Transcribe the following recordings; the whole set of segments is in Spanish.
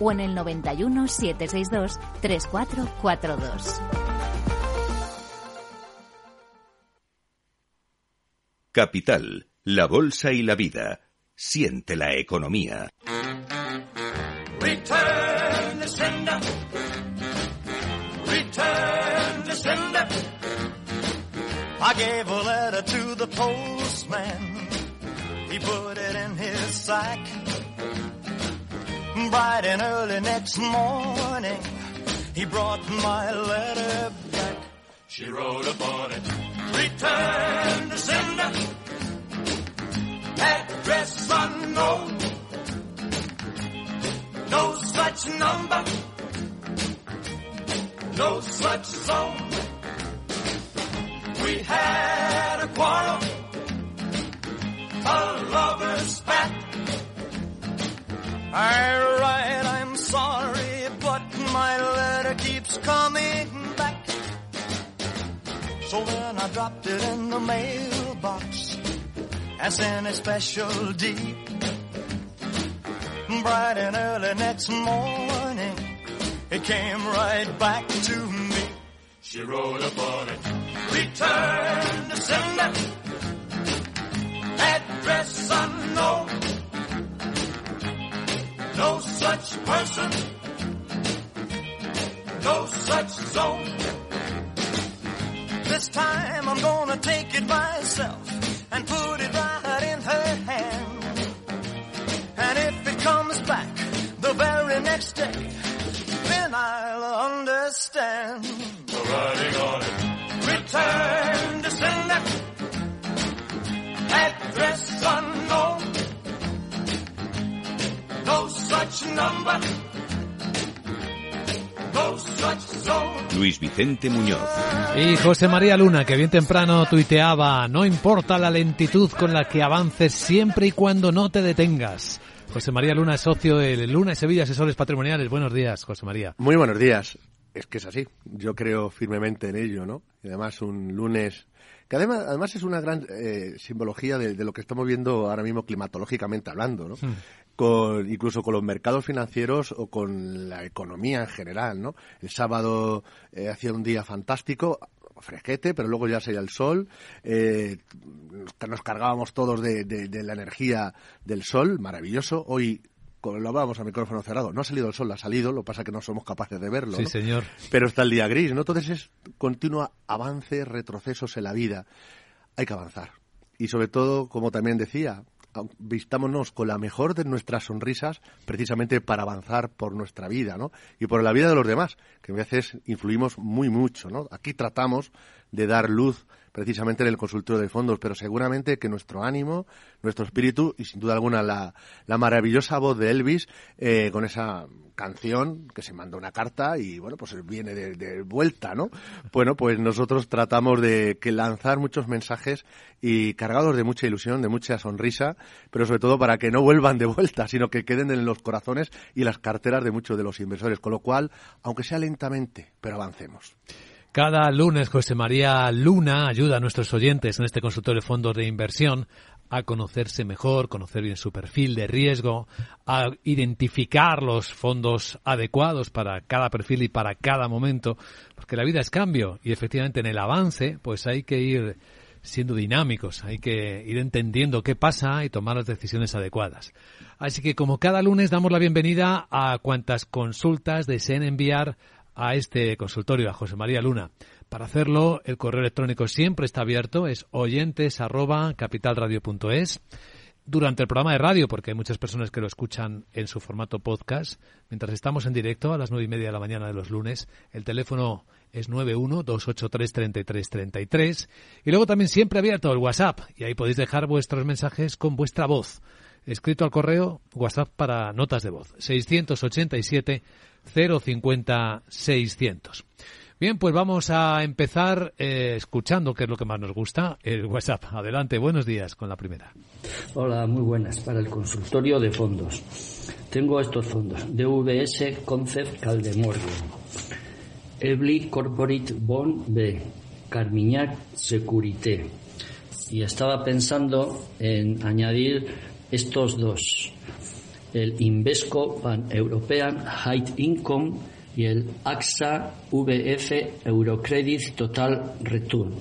o en el 91 762 3442. Capital, la bolsa y la vida. Siente la economía. Return sender. Return sender. I gave a letter to the postman. He put it in his sack. Bright and early next morning, he brought my letter back. She wrote upon it, return to sender, address unknown, no such number, no such zone. We had a quarrel, a lover's spat. Write, I'm sorry, but my letter keeps coming back. So then I dropped it in the mailbox and in a special deed. Bright and early next morning, it came right back to me. She wrote upon it, return to sender, Vicente Muñoz. Y José María Luna, que bien temprano tuiteaba, no importa la lentitud con la que avances siempre y cuando no te detengas. José María Luna es socio de Luna y Sevilla Asesores Patrimoniales. Buenos días, José María. Muy buenos días. Es que es así. Yo creo firmemente en ello, ¿no? Y además un lunes que además, además es una gran eh, simbología de, de, lo que estamos viendo ahora mismo climatológicamente hablando, ¿no? Hmm. Con, incluso con los mercados financieros o con la economía en general, ¿no? El sábado eh, hacía un día fantástico, fresquete, pero luego ya salía el sol, eh, nos cargábamos todos de, de, de, la energía del sol, maravilloso. Hoy lo hablábamos a micrófono cerrado, no ha salido el sol, ha salido, lo pasa que no somos capaces de verlo. Sí, ¿no? señor. Pero está el día gris, ¿no? Entonces es continuo avance, retrocesos en la vida. Hay que avanzar. Y sobre todo, como también decía, vistámonos con la mejor de nuestras sonrisas precisamente para avanzar por nuestra vida, ¿no? Y por la vida de los demás, que a veces influimos muy mucho, ¿no? Aquí tratamos de dar luz precisamente en el consultorio de fondos, pero seguramente que nuestro ánimo, nuestro espíritu y sin duda alguna la, la maravillosa voz de Elvis eh, con esa canción que se manda una carta y bueno pues viene de, de, vuelta, ¿no? Bueno pues nosotros tratamos de que lanzar muchos mensajes y cargados de mucha ilusión, de mucha sonrisa, pero sobre todo para que no vuelvan de vuelta, sino que queden en los corazones y las carteras de muchos de los inversores, con lo cual, aunque sea lentamente, pero avancemos. Cada lunes José María Luna ayuda a nuestros oyentes en este consultorio de fondos de inversión a conocerse mejor, conocer bien su perfil de riesgo, a identificar los fondos adecuados para cada perfil y para cada momento, porque la vida es cambio y efectivamente en el avance pues hay que ir siendo dinámicos, hay que ir entendiendo qué pasa y tomar las decisiones adecuadas. Así que como cada lunes damos la bienvenida a cuantas consultas deseen enviar a este consultorio, a José María Luna. Para hacerlo, el correo electrónico siempre está abierto, es oyentes arroba capitalradio.es. Durante el programa de radio, porque hay muchas personas que lo escuchan en su formato podcast, mientras estamos en directo a las nueve y media de la mañana de los lunes, el teléfono es 91-283-3333. Y luego también siempre abierto el WhatsApp, y ahí podéis dejar vuestros mensajes con vuestra voz. Escrito al correo WhatsApp para notas de voz. 687 050 600. Bien, pues vamos a empezar eh, escuchando, que es lo que más nos gusta, el WhatsApp. Adelante, buenos días con la primera. Hola, muy buenas. Para el consultorio de fondos. Tengo estos fondos. DVS Concept Caldemorgan. Ebly Corporate Bond B. Carmignac Securité. Y estaba pensando en añadir estos dos. El Invesco Pan European High Income y el AXA VF Eurocredit Total Return.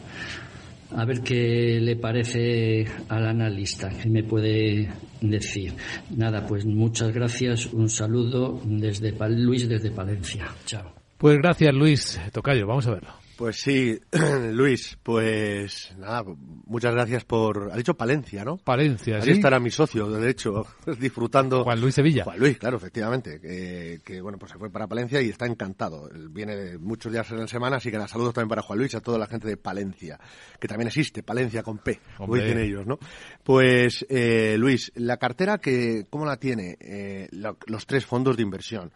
A ver qué le parece al analista, qué me puede decir. Nada, pues muchas gracias, un saludo desde Luis desde Palencia. Chao. Pues gracias Luis Tocayo, vamos a verlo. Pues sí, Luis, pues nada, muchas gracias por... Ha dicho Palencia, ¿no? Palencia, Ahí estará mi socio, de hecho, disfrutando... Juan Luis Sevilla. Juan Luis, claro, efectivamente, que, bueno, pues se fue para Palencia y está encantado. Viene muchos días en la semana, así que nada, saludos también para Juan Luis y a toda la gente de Palencia, que también existe, Palencia con P, como dicen ellos, ¿no? Pues, eh, Luis, la cartera, que ¿cómo la tiene? Eh, los tres fondos de inversión.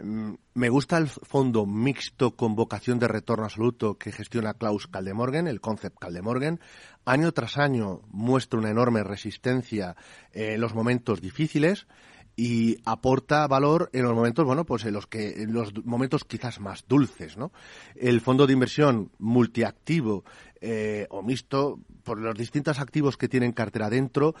Mm, me gusta el fondo mixto con vocación de retorno absoluto que gestiona Klaus Kaldemorgen, el Concept Kaldemorgen. Año tras año muestra una enorme resistencia en los momentos difíciles y aporta valor en los momentos, bueno, pues en los que en los momentos quizás más dulces, ¿no? El fondo de inversión multiactivo eh, o mixto, por los distintos activos que tienen cartera dentro,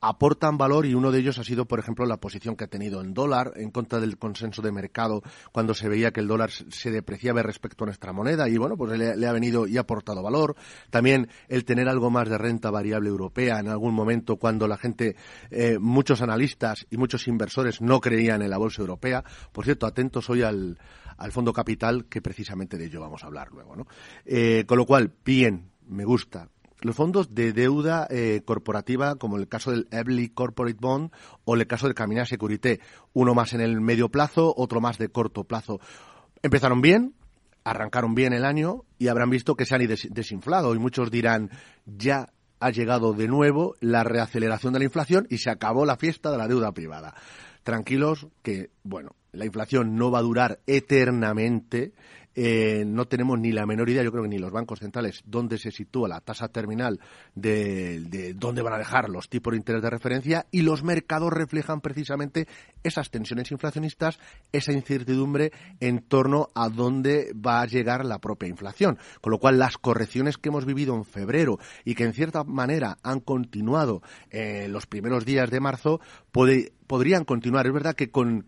aportan valor y uno de ellos ha sido, por ejemplo, la posición que ha tenido en dólar en contra del consenso de mercado cuando se veía que el dólar se depreciaba respecto a nuestra moneda y bueno, pues le, ha venido y ha aportado valor. También el tener algo más de renta variable europea en algún momento cuando la gente, eh, muchos analistas y muchos inversores no creían en la bolsa europea. Por cierto, atentos hoy al, al fondo capital que precisamente de ello vamos a hablar luego, ¿no? Eh, con lo cual, bien, me gusta los fondos de deuda eh, corporativa, como el caso del Ebly Corporate Bond o el caso del Caminar Securité, uno más en el medio plazo, otro más de corto plazo. Empezaron bien, arrancaron bien el año y habrán visto que se han desinflado y muchos dirán, ya ha llegado de nuevo la reaceleración de la inflación y se acabó la fiesta de la deuda privada. Tranquilos que, bueno, la inflación no va a durar eternamente eh, no tenemos ni la menor idea, yo creo que ni los bancos centrales, dónde se sitúa la tasa terminal de, dónde van a dejar los tipos de interés de referencia y los mercados reflejan precisamente esas tensiones inflacionistas, esa incertidumbre en torno a dónde va a llegar la propia inflación. Con lo cual, las correcciones que hemos vivido en febrero y que en cierta manera han continuado en los primeros días de marzo, podrían continuar. Es verdad que con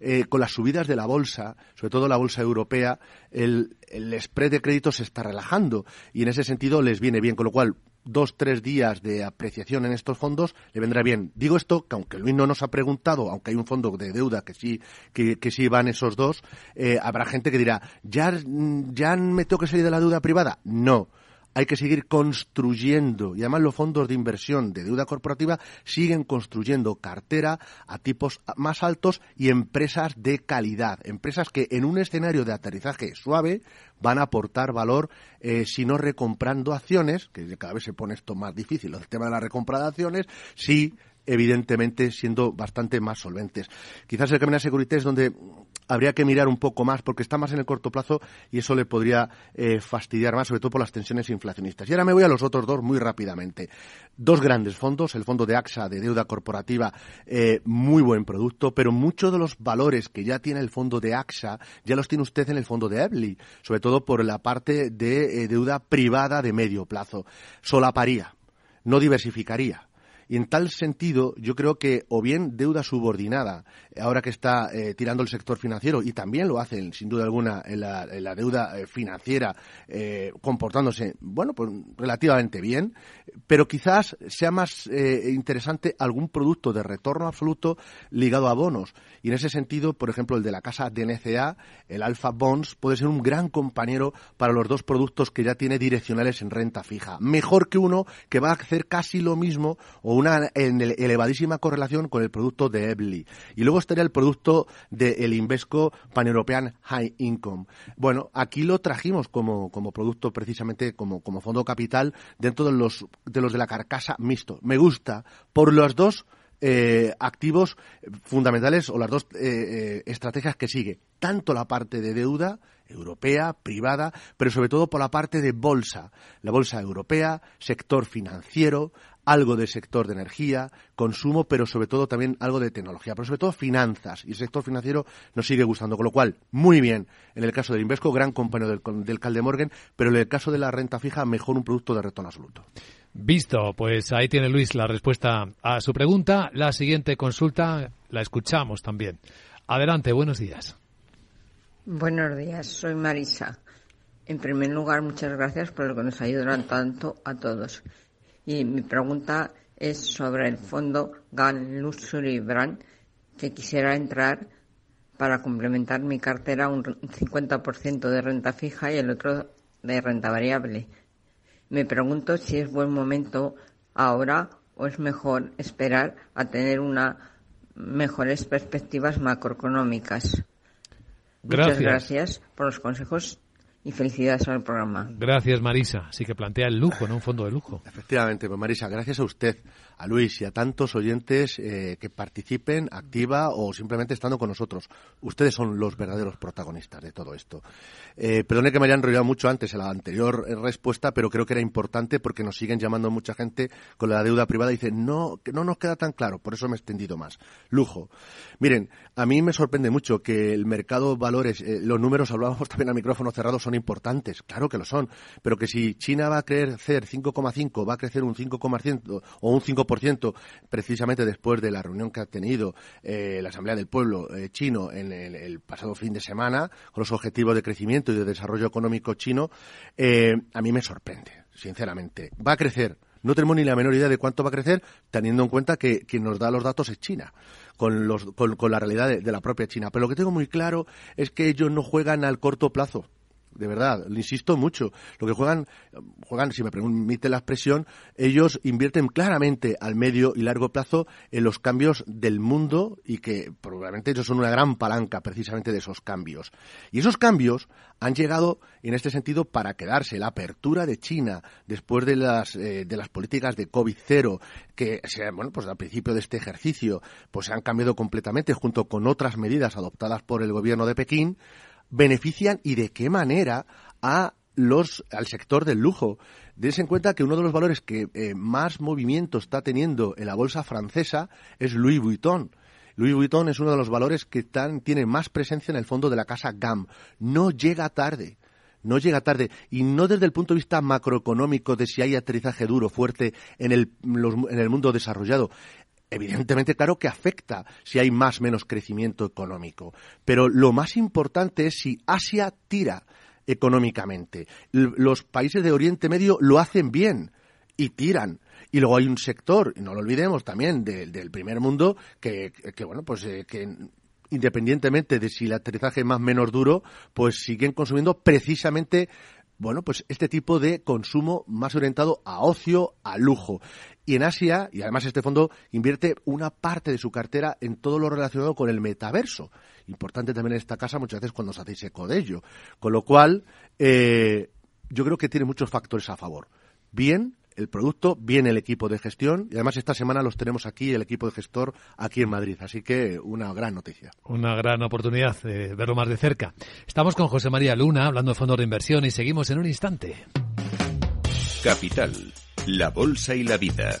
eh, con las subidas de la bolsa, sobre todo la bolsa europea, el, el spread de crédito se está relajando y en ese sentido les viene bien, con lo cual dos, tres días de apreciación en estos fondos le vendrá bien. Digo esto que aunque Luis no nos ha preguntado, aunque hay un fondo de deuda que sí, que, sí van esos dos, eh, habrá gente que dirá, ¿ya, ¿ya me tengo que salir de la deuda privada? No hay que seguir construyendo. Y además los fondos de inversión de deuda corporativa siguen construyendo cartera a tipos más altos y empresas de calidad, empresas que en un escenario de aterrizaje suave van a aportar valor eh, si no recomprando acciones, que cada vez se pone esto más difícil, el tema de la recompra de acciones, sí evidentemente siendo bastante más solventes. Quizás el Camino Security es donde habría que mirar un poco más porque está más en el corto plazo y eso le podría eh, fastidiar más, sobre todo por las tensiones inflacionistas. Y ahora me voy a los otros dos muy rápidamente. Dos grandes fondos, el fondo de AXA de deuda corporativa, eh, muy buen producto, pero muchos de los valores que ya tiene el fondo de AXA ya los tiene usted en el fondo de Ebly, sobre todo por la parte de eh, deuda privada de medio plazo. Solaparía, no diversificaría y en tal sentido, yo creo que o bien deuda subordinada, ahora que está eh, tirando el sector financiero, y también lo hacen, sin duda alguna, en la, deuda eh, financiera, eh, comportándose, bueno, pues relativamente bien, pero quizás sea más interesante algún producto de retorno absoluto ligado a bonos. Y en ese sentido, por ejemplo, el de la casa DNCA, el Alpha Bonds, puede ser un gran compañero para los dos productos que ya tiene direccionales en renta fija. Mejor que uno que va a hacer casi lo mismo o una elevadísima correlación con el producto de Ebly. Y luego estaría el producto del Invesco Pan-European High Income. Bueno, aquí lo trajimos como, como producto precisamente como, como fondo capital dentro de los, de los de la carcasa mixto. Me gusta por los dos eh, activos fundamentales o las dos eh, eh, estrategias que sigue. Tanto la parte de deuda europea, privada, pero sobre todo por la parte de bolsa. La bolsa europea, sector financiero, algo de sector de energía, consumo, pero sobre todo también algo de tecnología, pero sobre todo finanzas. Y el sector financiero nos sigue gustando, con lo cual, muy bien. En el caso del Invesco, gran compañero del, del Caldemorgan, pero en el caso de la renta fija, mejor un producto de retorno absoluto. Visto, pues ahí tiene Luis la respuesta a su pregunta. La siguiente consulta la escuchamos también. Adelante, buenos días. Buenos días, soy Marisa. En primer lugar, muchas gracias por lo que nos ayudan tanto a todos. Y mi pregunta es sobre el fondo GAN Luxury Brand, que quisiera entrar para complementar mi cartera un 50% de renta fija y el otro de renta variable. Me pregunto si es buen momento ahora o es mejor esperar a tener unas mejores perspectivas macroeconómicas. Gracias. Muchas gracias por los consejos y felicidades al programa. Gracias, Marisa. Así que plantea el lujo, ¿no? Un fondo de lujo. Efectivamente, pues Marisa, gracias a usted, a Luis y a tantos oyentes eh, que participen activa o simplemente estando con nosotros. Ustedes son los verdaderos protagonistas de todo esto. Eh, perdone que me haya enrollado mucho antes en la anterior eh, respuesta, pero creo que era importante porque nos siguen llamando mucha gente con la deuda privada y dicen, no, no nos queda tan claro, por eso me he extendido más. Lujo. Miren, a mí me sorprende mucho que el mercado valores, eh, los números, hablábamos también a micrófono cerrado, son importantes, claro que lo son, pero que si China va a crecer 5,5, va a crecer un 5,5 o un 5% precisamente después de la reunión que ha tenido eh, la Asamblea del Pueblo eh, chino en el, pasado fin de semana, con los objetivos de crecimiento y de desarrollo económico chino, eh, a mí me sorprende, sinceramente. Va a crecer. No tenemos ni la menor idea de cuánto va a crecer, teniendo en cuenta que quien nos da los datos es China, con, los, con, la realidad de la propia China. Pero lo que tengo muy claro es que ellos no juegan al corto plazo de verdad, le insisto mucho. Lo que juegan, juegan, si me permite la expresión, ellos invierten claramente al medio y largo plazo en los cambios del mundo y que probablemente ellos son una gran palanca precisamente de esos cambios. Y esos cambios han llegado en este sentido para quedarse. La apertura de China después de las, eh, de las políticas de COVID-0 que, se, bueno, pues al principio de este ejercicio, pues se han cambiado completamente junto con otras medidas adoptadas por el gobierno de Pekín, benefician y de qué manera a los, al sector del lujo. Dense en cuenta que uno de los valores que eh, más movimiento está teniendo en la bolsa francesa es Louis Vuitton. Louis Vuitton es uno de los valores que tiene más presencia en el fondo de la casa GAM. No llega tarde. No llega tarde. Y no desde el punto de vista macroeconómico de si hay aterrizaje duro, fuerte en el, en el mundo desarrollado evidentemente, claro que afecta si hay más menos crecimiento económico. Pero lo más importante es si Asia tira económicamente. Los países de Oriente Medio lo hacen bien y tiran. Y luego hay un sector, no lo olvidemos también, de, del primer mundo, que, que bueno, pues eh, que independientemente de si el aterrizaje es más menos duro, pues siguen consumiendo precisamente bueno, pues este tipo de consumo más orientado a ocio, a lujo. Y en Asia, y además este fondo invierte una parte de su cartera en todo lo relacionado con el metaverso. Importante también en esta casa muchas veces cuando os hacéis eco de ello. Con lo cual, eh, yo creo que tiene muchos factores a favor. Bien, el producto, bien el equipo de gestión y además esta semana los tenemos aquí, el equipo de gestor aquí en Madrid. Así que una gran noticia. Una gran oportunidad de verlo más de cerca. Estamos con José María Luna hablando de fondos de inversión y seguimos en un instante. Capital, la bolsa y la vida.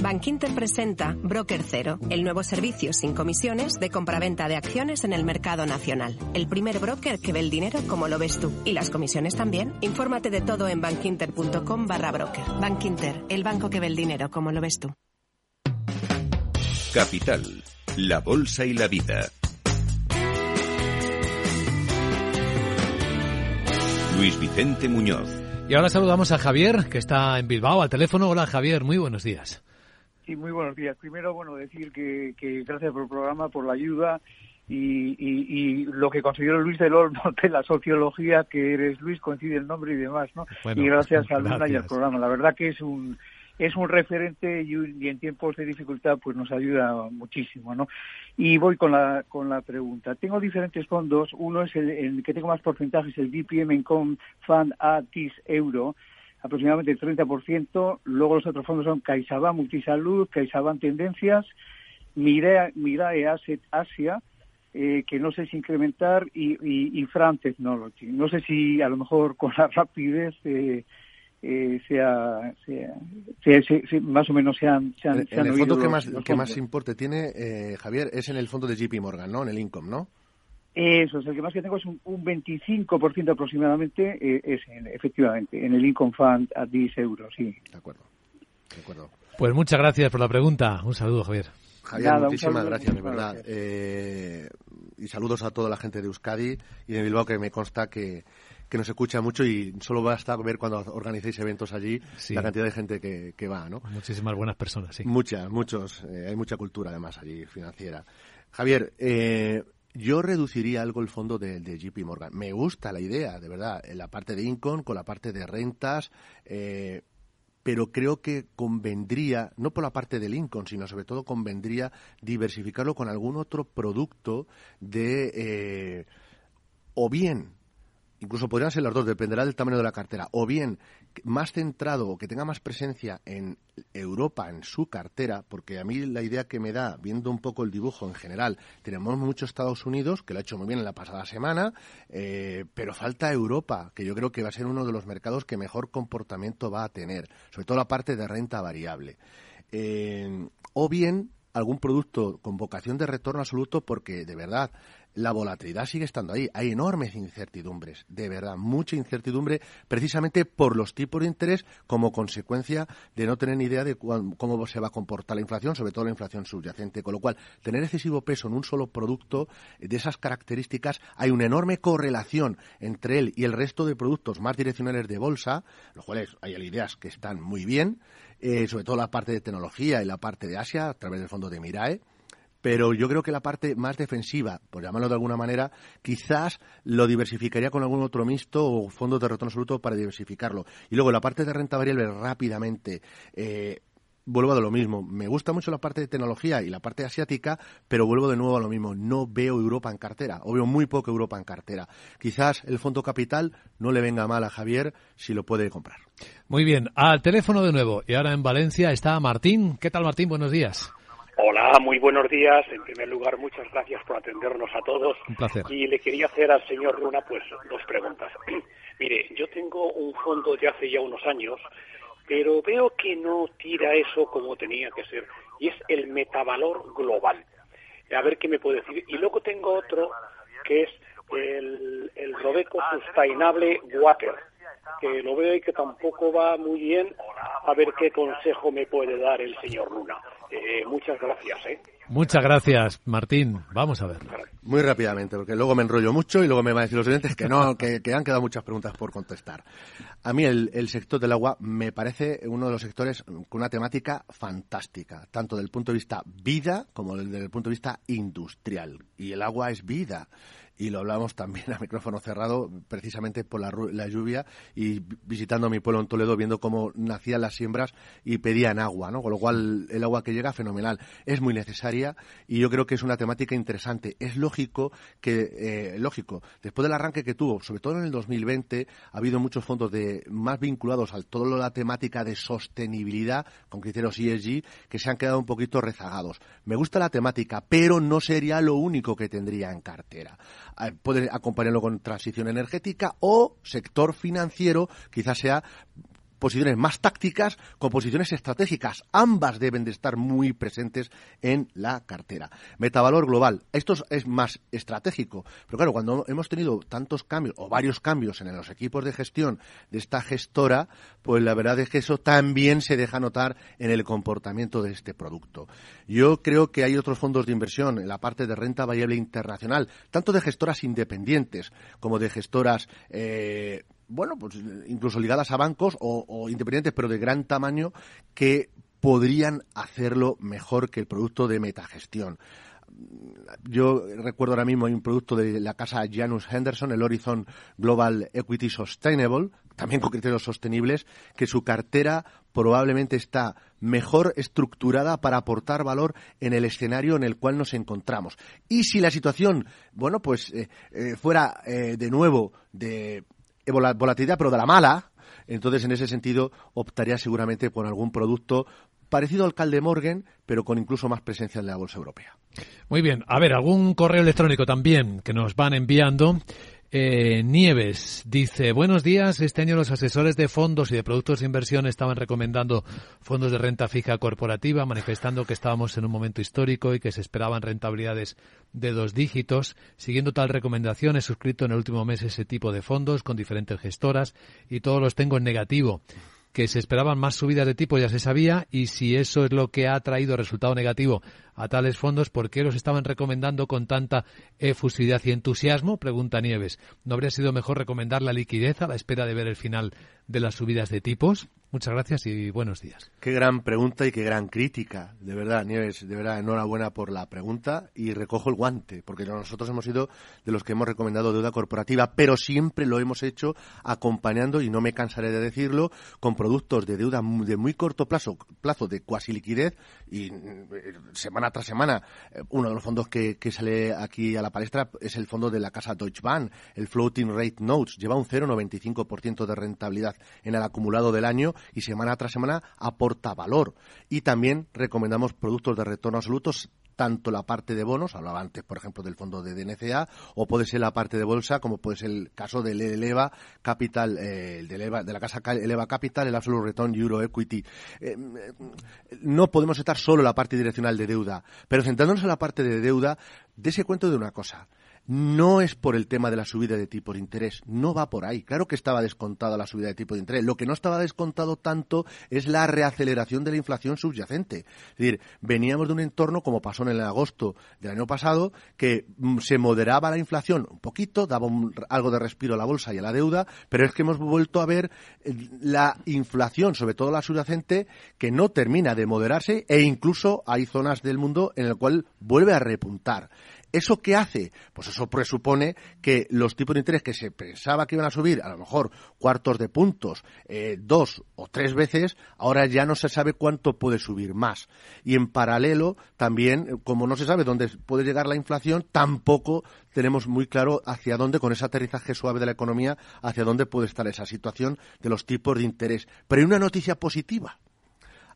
Bankinter presenta Broker Cero, el nuevo servicio sin comisiones de compraventa de acciones en el mercado nacional. El primer broker que ve el dinero como lo ves tú. Y las comisiones también. Infórmate de todo en bankinter.com barra broker. Bankinter, el banco que ve el dinero como lo ves tú. Capital, la bolsa y la vida. Luis Vicente Muñoz. Y ahora saludamos a Javier, que está en Bilbao, al teléfono. Hola Javier, muy buenos días. Sí, muy buenos días. Primero, bueno, decir que, que gracias por el programa, por la ayuda y, y, y lo que consiguió Luis del Olmo de la sociología, que eres Luis, coincide el nombre y demás, ¿no? Bueno, y gracias a Luna y al programa. La verdad que es un es un referente y, un- y en tiempos de dificultad pues nos ayuda muchísimo, ¿no? Y voy con la con la pregunta. Tengo diferentes fondos. Uno es el, el que tengo más porcentajes, el DPM Income Fund ATIS Euro, aproximadamente el 30%. Luego los otros fondos son CaixaBank Multisalud, CaixaBank Tendencias, Mirae, Mirae Asset Asia, eh, que no sé si incrementar, y, y, y Fran Technology. No sé si a lo mejor con la rapidez eh, eh, sea, sea, sea- se- se- más o menos sean, sean, En, sean el fondo que más, los que más importe tiene, eh, Javier, es en el fondo de JP Morgan, ¿no? En el Income, ¿no? Eso es, el que más que tengo es un, un 25% aproximadamente, eh, es en- efectivamente, en el Income Fund a 10 euros, sí. De acuerdo, de acuerdo. Pues muchas gracias por la pregunta. Un saludo, Javier. Javier, Nada, muchísimas saludo, gracias, de verdad. Eh, y saludos a toda la gente de Euskadi y de Bilbao, que me consta que, que nos escucha mucho y solo basta ver cuando organicéis eventos allí Sí. la cantidad de gente que, que va, ¿no? Muchísimas buenas personas, sí. Muchas, muchos. eh, hay mucha cultura además allí financiera. Javier, eh, yo reduciría algo el fondo de, de JP Morgan. Me gusta la idea, de verdad, la parte de income, con la parte de rentas, eh, pero creo que convendría, no por la parte del income, sino sobre todo convendría diversificarlo con algún otro producto de, eh, o bien, incluso podrían ser las dos, dependerá del tamaño de la cartera, o bien más centrado o que tenga más presencia en Europa, en su cartera, porque a mí la idea que me da, viendo un poco el dibujo en general, tenemos mucho Estados Unidos, que lo ha hecho muy bien en la pasada semana, eh, pero falta Europa, que yo creo que va a ser uno de los mercados que mejor comportamiento va a tener, sobre todo la parte de renta variable. Eh, o bien algún producto con vocación de retorno absoluto porque de verdad la volatilidad sigue estando ahí. Hay enormes incertidumbres, de verdad, mucha incertidumbre precisamente por los tipos de interés como consecuencia de no tener ni idea de cómo se va a comportar la inflación, sobre todo la inflación subyacente. Con lo cual, tener excesivo peso en un solo producto de esas características, hay una enorme correlación entre él y el resto de productos más direccionales de bolsa, los cuales hay ideas que están muy bien, eh, sobre todo la parte de tecnología y la parte de Asia a través del fondo de Mirae. Pero yo creo que la parte más defensiva, por llamarlo de alguna manera, quizás lo diversificaría con algún otro mixto o fondos de retorno absoluto para diversificarlo. Y luego la parte de renta variable rápidamente. Eh, vuelvo a lo mismo. Me gusta mucho la parte de tecnología y la parte asiática, pero vuelvo de nuevo a lo mismo. No veo Europa en cartera, o veo muy poco Europa en cartera. Quizás el fondo capital no le venga mal a Javier si lo puede comprar. Muy bien, al teléfono de nuevo. Y ahora en Valencia está Martín. ¿Qué tal, Martín? Buenos días. Hola, muy buenos días. En primer lugar, muchas gracias por atendernos a todos. Un placer. Y le quería hacer al señor Luna pues dos preguntas. Mire, yo tengo un fondo de hace ya unos años, pero veo que no tira eso como tenía que ser, y es el metavalor global. A ver qué me puede decir. Y luego tengo otro que es el, el Robeco Sustainable Water, que lo veo y que tampoco va muy bien. A ver qué consejo me puede dar el señor Luna. Eh, muchas gracias. ¿eh? Muchas gracias, Martín. Vamos a ver. Muy rápidamente, porque luego me enrollo mucho y luego me van a decir los oyentes que no, que, que han quedado muchas preguntas por contestar. A mí el, el sector del agua me parece uno de los sectores con una temática fantástica, tanto desde el punto de vista vida como desde el punto de vista industrial. Y el agua es vida. Y lo hablamos también a micrófono cerrado, precisamente por la, la lluvia y vi- visitando mi pueblo en Toledo, viendo cómo nacían las siembras y pedían agua, ¿no? Con lo cual, el agua que llega, fenomenal. Es muy necesaria y yo creo que es una temática interesante. Es lógico que, eh, lógico, después del arranque que tuvo, sobre todo en el 2020, ha habido muchos fondos de más vinculados a toda la temática de sostenibilidad con criterios ESG que se han quedado un poquito rezagados. Me gusta la temática, pero no sería lo único que tendría en cartera. Puede acompañarlo con transición energética o sector financiero, quizás sea posiciones más tácticas con posiciones estratégicas. Ambas deben de estar muy presentes en la cartera. Metavalor global. Esto es más estratégico. Pero claro, cuando hemos tenido tantos cambios o varios cambios en los equipos de gestión de esta gestora, pues la verdad es que eso también se deja notar en el comportamiento de este producto. Yo creo que hay otros fondos de inversión en la parte de renta variable internacional, tanto de gestoras independientes como de gestoras eh, bueno, pues incluso ligadas a bancos o, independientes, pero de gran tamaño, que podrían hacerlo mejor que el producto de metagestión. Yo recuerdo ahora mismo hay un producto de la casa Janus Henderson, el Horizon Global Equity Sustainable, también con criterios sostenibles, que su cartera probablemente está mejor estructurada para aportar valor en el escenario en el cual nos encontramos. Y si la situación, bueno, pues eh, eh, fuera eh, de nuevo de volatilidad, pero de la mala, entonces en ese sentido optaría seguramente por algún producto parecido al Calde Morgan, pero con incluso más presencia en la bolsa europea. Muy bien. A ver, algún correo electrónico también que nos van enviando. Eh, Nieves dice, buenos días. Este año los asesores de fondos y de productos de inversión estaban recomendando fondos de renta fija corporativa, manifestando que estábamos en un momento histórico y que se esperaban rentabilidades de dos dígitos. Siguiendo tal recomendación, he suscrito en el último mes ese tipo de fondos con diferentes gestoras y todos los tengo en negativo que se esperaban más subidas de tipo, ya se sabía, y si eso es lo que ha traído resultado negativo a tales fondos, ¿por qué los estaban recomendando con tanta efusividad y entusiasmo? Pregunta Nieves. ¿No habría sido mejor recomendar la liquidez a la espera de ver el final de las subidas de tipos? Muchas gracias y buenos días. Qué gran pregunta y qué gran crítica. De verdad, Nieves, de verdad, enhorabuena por la pregunta y recojo el guante, porque nosotros hemos sido de los que hemos recomendado deuda corporativa, pero siempre lo hemos hecho acompañando, y no me cansaré de decirlo, con productos de deuda de muy corto plazo, plazo de cuasi liquidez y eh, semana tras semana. Eh, uno de los fondos que, sale aquí a la palestra es el fondo de la casa Deutsche Bank, el Floating Rate Notes. Lleva un 0,95% de rentabilidad en el acumulado del año y semana tras semana aporta valor. Y también recomendamos productos de retorno absolutos tanto la parte de bonos, hablaba antes, por ejemplo, del fondo de DNCA, o puede ser la parte de bolsa, como puede ser el caso del Eleva Capital, eh, de, la casa Eleva Capital, el Absolute Return Euro Equity. Eh, no podemos estar solo en la parte direccional de deuda, pero centrándonos en la parte de deuda, dése cuenta de una cosa no es por el tema de la subida de tipo de interés, no va por ahí. Claro que estaba descontada la subida de tipo de interés. Lo que no estaba descontado tanto es la reaceleración de la inflación subyacente. Es decir, veníamos de un entorno, como pasó en el agosto del año pasado, que mm, se moderaba la inflación un poquito, daba algo de respiro a la bolsa y a la deuda, pero es que hemos vuelto a ver eh, la inflación, sobre todo la subyacente, que no termina de moderarse e incluso hay zonas del mundo en el cual vuelve a repuntar. ¿Eso qué hace? Pues eso presupone que los tipos de interés que se pensaba que iban a subir, a lo mejor cuartos de puntos, eh, dos o tres veces, ahora ya no se sabe cuánto puede subir más. Y en paralelo, también, como no se sabe dónde puede llegar la inflación, tampoco tenemos muy claro hacia dónde, con ese aterrizaje suave de la economía, hacia dónde puede estar esa situación de los tipos de interés. Pero hay una noticia positiva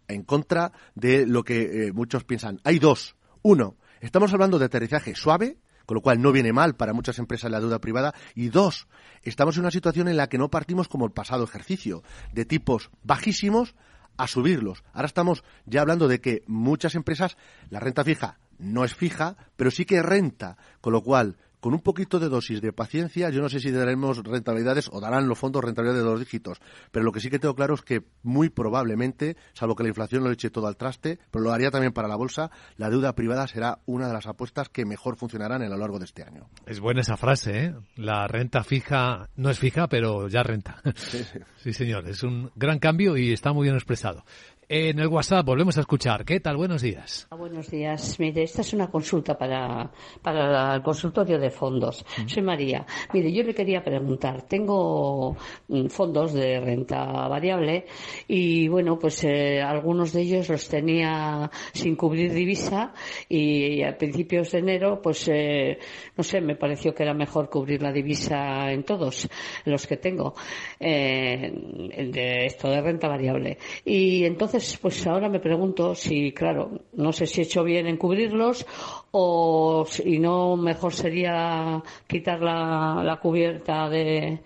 en contra de lo que eh, muchos piensan. Hay dos. Uno, Estamos hablando de aterrizaje suave, con lo cual no viene mal para muchas empresas la deuda privada. Y dos, estamos en una situación en la que no partimos como el pasado ejercicio, de tipos bajísimos a subirlos. Ahora estamos ya hablando de que muchas empresas, la renta fija no es fija, pero sí que renta, con lo cual con un poquito de dosis de paciencia, yo no sé si daremos rentabilidades o darán los fondos rentabilidades de dos dígitos, pero lo que sí que tengo claro es que muy probablemente, salvo que la inflación lo eche todo al traste, pero lo haría también para la bolsa, la deuda privada será una de las apuestas que mejor funcionarán a lo largo de este año. Es buena esa frase, ¿eh? La renta fija no es fija, pero ya renta. Sí, sí. sí señor, es un gran cambio y está muy bien expresado. En el WhatsApp volvemos a escuchar. ¿Qué tal? Buenos días. Buenos días. Mire, esta es una consulta para, para el consultorio de fondos. Soy María. Mire, yo le quería preguntar. Tengo mm, fondos de renta variable y, bueno, pues eh, algunos de ellos los tenía sin cubrir divisa y a principios de enero, pues, eh, no sé, me pareció que era mejor cubrir la divisa en todos los que tengo eh, de esto de renta variable. Y entonces pues ahora me pregunto si, claro, no sé si he hecho bien en cubrirlos o si no mejor sería quitar la, la cubierta de,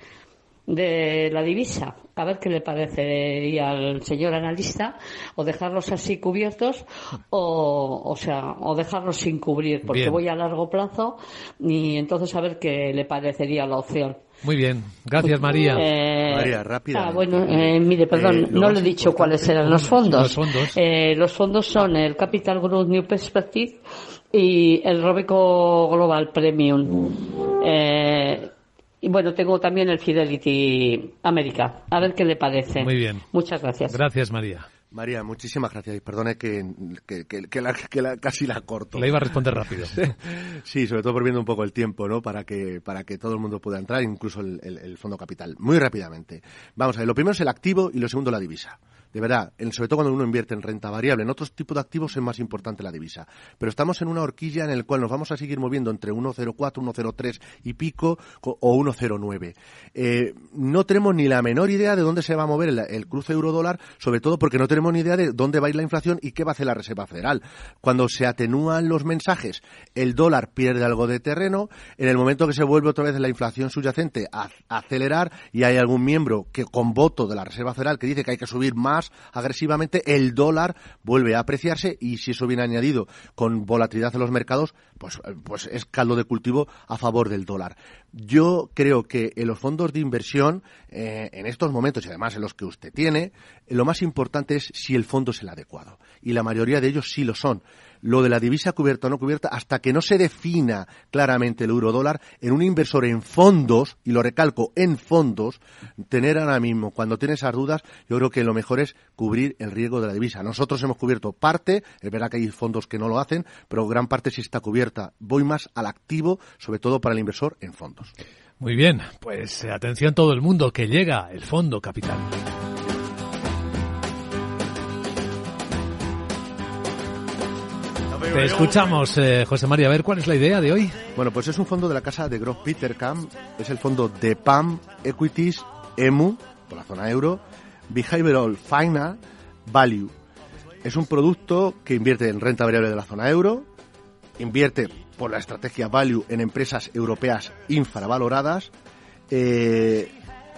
de la divisa. A ver qué le parecería al señor analista, o dejarlos así cubiertos, o, o sea, o dejarlos sin cubrir, porque Bien. voy a largo plazo, y entonces a ver qué le parecería la opción. Muy bien. Gracias, María. Eh, María, rápida. Ah, bueno, eh, mire, perdón, Eh, lo no le he dicho cuáles eran los fondos. Los fondos. Eh, los fondos son el Capital Growth New Perspective y el Robeco Global Premium. Eh, y bueno, tengo también el Fidelity América. A ver qué le parece. Muy bien. Muchas gracias. Gracias, María. María, muchísimas gracias. Y perdone que, que, que- que la- que la- casi la corto. Le iba a responder rápido. Sí, sobre todo por viendo un poco el tiempo, ¿no? Para que, para que todo el mundo pueda entrar, incluso el, el- el fondo capital. Muy rápidamente. Vamos a ver, lo primero es el activo y lo segundo la divisa. De verdad, en- sobre todo cuando uno invierte en renta variable. En otros tipos de activos es más importante la divisa. Pero estamos en una horquilla en la cual nos vamos a seguir moviendo entre 1,04, 1,03 y pico co- o 1,09. Eh, no tenemos ni la menor idea de dónde se va a mover el, cruce euro-dólar, sobre todo porque no tenemos ni idea de dónde va a ir la inflación y qué va a hacer la Reserva Federal. Cuando se atenúan los mensajes, el dólar pierde algo de terreno, en el momento que se vuelve otra vez la inflación subyacente a acelerar y hay algún miembro que con voto de la Reserva Federal que dice que hay que subir más agresivamente, el dólar vuelve a apreciarse y si eso viene añadido con volatilidad en los mercados, pues, eh, pues es caldo de cultivo a favor del dólar. Yo creo que en los fondos de inversión, eh, en estos momentos y además en los que usted tiene, lo más importante es si el fondo es el adecuado. Y la mayoría de ellos sí lo son. Lo de la divisa cubierta o no cubierta, hasta que no se defina claramente el euro dólar, en un inversor en fondos, y lo recalco, en fondos, tener ahora mismo, cuando tiene esas dudas, yo creo que lo mejor es cubrir el riesgo de la divisa. Nosotros hemos cubierto parte, es verdad que hay fondos que no lo hacen, pero gran parte sí está cubierta. Voy más al activo, sobre todo para el inversor en fondos. Muy bien. Pues eh, atención todo el mundo que llega el Fondo Capital. Te escuchamos, eh, José María. A ver, ¿cuál es la idea de hoy? Bueno, pues es un fondo de la casa de Groff Petercam, es el fondo de PAM Equities EMU, por la zona euro, Behavioral Final Value. Es un producto que invierte en renta variable de la zona euro, invierte por la estrategia Value en empresas europeas infravaloradas, eh,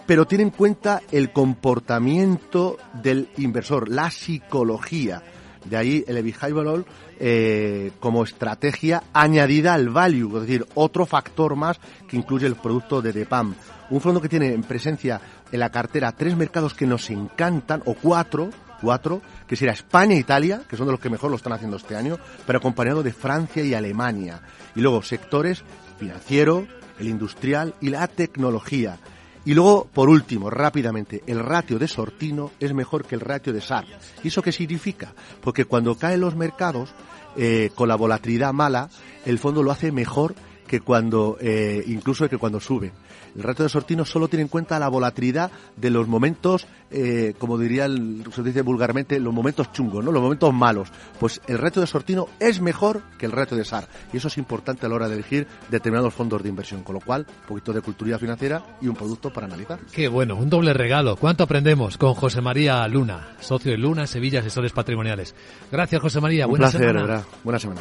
pero tiene en cuenta el comportamiento del inversor, la psicología. De ahí el behavioral eh, como estrategia añadida al value, es decir, otro factor más que incluye el producto de DEPAM. Un fondo que tiene en presencia en la cartera tres mercados que nos encantan, o cuatro, cuatro, que será España e Italia, que son de los que mejor lo están haciendo este año, pero acompañado de Francia y Alemania. Y luego sectores financiero, el industrial y la tecnología. Y luego, por último, rápidamente, el ratio de Sortino es mejor que el ratio de SAR. ¿Y eso qué significa? Porque cuando caen los mercados, eh, con la volatilidad mala, el fondo lo hace mejor que cuando, eh, incluso que cuando sube. El ratio de Sortino solo tiene en cuenta la volatilidad de los momentos, eh, como diría, el, se dice vulgarmente, los momentos chungos, ¿no? Los momentos malos. Pues el ratio de Sortino es mejor que el ratio de SAR. Y eso es importante a la hora de elegir determinados fondos de inversión. Con lo cual, un poquito de cultura financiera y un producto para analizar. Qué bueno, un doble regalo. ¿Cuánto aprendemos con José María Luna, socio de Luna Sevilla Asesores Patrimoniales? Gracias, José María. Un Buena placer, semana. ¿verdad? Buena semana.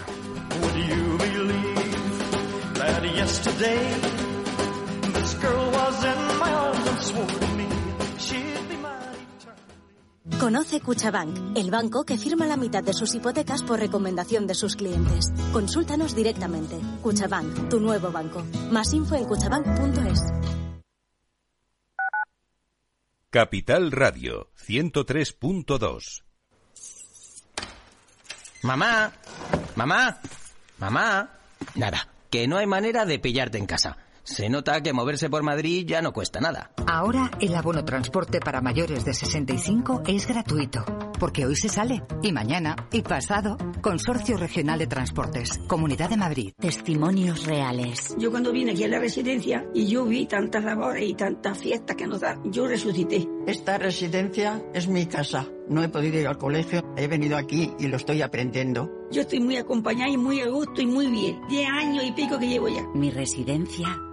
Conoce Cuchabank, el banco que firma la mitad de sus hipotecas por recomendación de sus clientes. Consúltanos directamente. Cuchabank, tu nuevo banco. Más info en cuchabank.es. Capital Radio 103.2. Mamá, mamá, mamá. Nada, que no hay manera de pillarte en casa. Se nota que moverse por Madrid ya no cuesta nada. Ahora el abono transporte para mayores de 65 es gratuito. porque hoy se sale, y mañana, y pasado. Consorcio Regional de Transportes, Comunidad de Madrid. Testimonios reales. Yo cuando vine aquí a la residencia y yo vi tantas labores y tantas fiestas que nos dan, yo resucité. Esta residencia es mi casa. No he podido ir al colegio, he venido aquí y lo estoy aprendiendo. Yo estoy muy acompañada y muy a gusto y muy bien. Diez años y pico que llevo ya. Mi residencia